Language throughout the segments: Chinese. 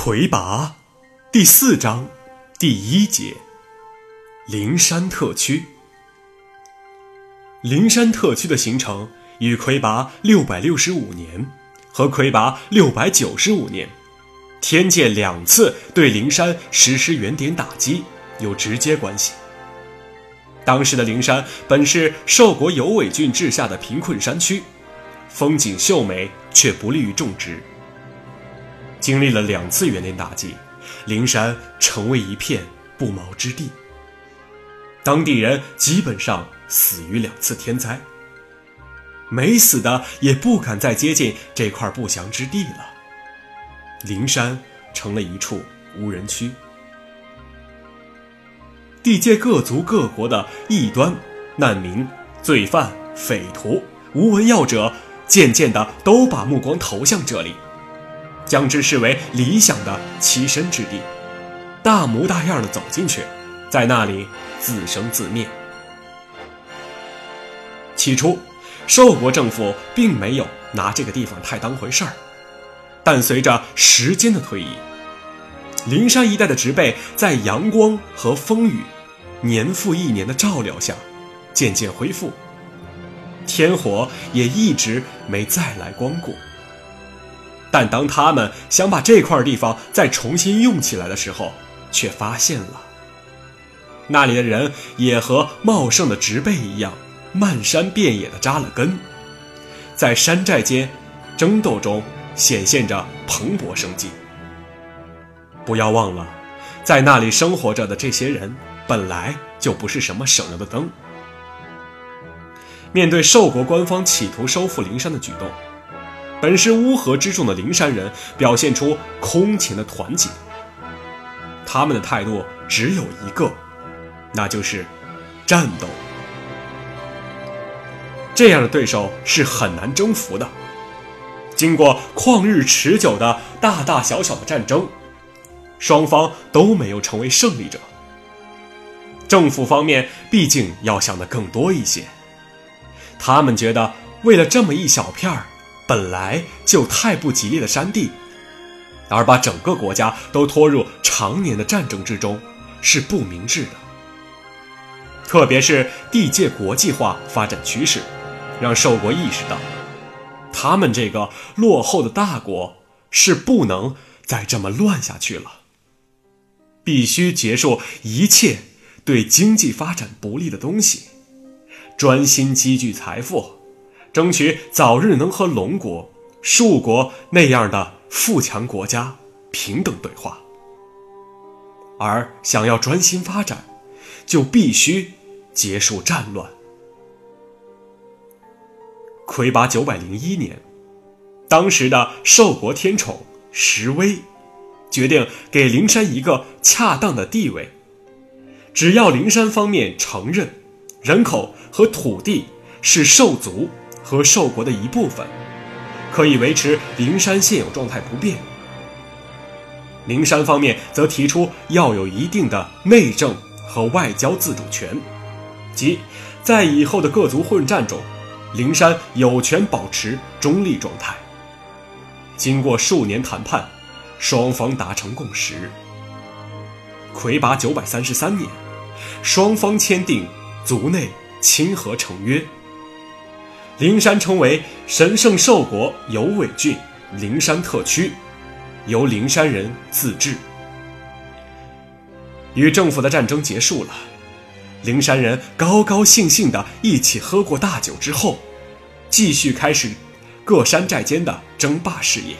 魁拔，第四章，第一节，灵山特区。灵山特区的形成与魁拔六百六十五年和魁拔六百九十五年，天界两次对灵山实施原点打击有直接关系。当时的灵山本是寿国有尾郡治下的贫困山区，风景秀美，却不利于种植。经历了两次元年打击，灵山成为一片不毛之地。当地人基本上死于两次天灾，没死的也不敢再接近这块不祥之地了。灵山成了一处无人区。地界各族各国的异端、难民、罪犯、匪徒、无文要者，渐渐的都把目光投向这里，将之视为理想的栖身之地，大模大样的走进去，在那里自生自灭。起初，寿国政府并没有拿这个地方太当回事儿，但随着时间的推移，灵山一带的植被在阳光和风雨。年复一年的照料下，渐渐恢复。天火也一直没再来光顾。但当他们想把这块地方再重新用起来的时候，却发现了那里的人也和茂盛的植被一样，漫山遍野的扎了根，在山寨间争斗中显现着蓬勃生机。不要忘了，在那里生活着的这些人。本来就不是什么省油的灯。面对寿国官方企图收复灵山的举动，本是乌合之众的灵山人表现出空前的团结。他们的态度只有一个，那就是战斗。这样的对手是很难征服的。经过旷日持久的大大小小的战争，双方都没有成为胜利者。政府方面毕竟要想的更多一些，他们觉得为了这么一小片儿本来就太不吉利的山地，而把整个国家都拖入常年的战争之中，是不明智的。特别是地界国际化发展趋势，让寿国意识到，他们这个落后的大国是不能再这么乱下去了，必须结束一切。对经济发展不利的东西，专心积聚财富，争取早日能和龙国、树国那样的富强国家平等对话。而想要专心发展，就必须结束战乱。魁拔九百零一年，当时的寿国天宠石威，决定给灵山一个恰当的地位。只要灵山方面承认，人口和土地是兽族和兽国的一部分，可以维持灵山现有状态不变。灵山方面则提出要有一定的内政和外交自主权，即在以后的各族混战中，灵山有权保持中立状态。经过数年谈判，双方达成共识。魁拔九百三十三年。双方签订族内亲和成约，灵山称为神圣兽国有尾郡灵山特区，由灵山人自治。与政府的战争结束了，灵山人高高兴兴的一起喝过大酒之后，继续开始各山寨间的争霸事业。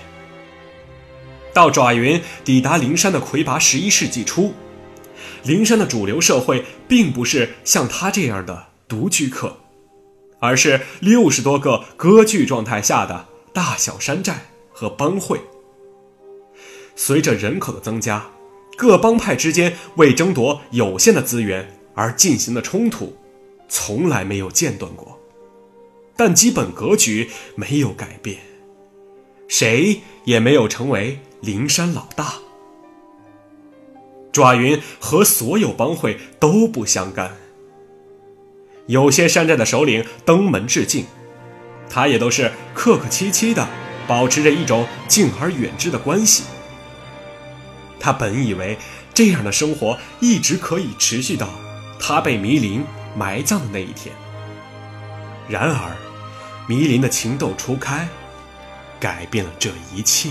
到爪云抵达灵山的魁拔十一世纪初。灵山的主流社会并不是像他这样的独居客，而是六十多个割据状态下的大小山寨和帮会。随着人口的增加，各帮派之间为争夺有限的资源而进行的冲突，从来没有间断过。但基本格局没有改变，谁也没有成为灵山老大。爪云和所有帮会都不相干。有些山寨的首领登门致敬，他也都是客客气气的，保持着一种敬而远之的关系。他本以为这样的生活一直可以持续到他被迷林埋葬的那一天。然而，迷林的情窦初开，改变了这一切。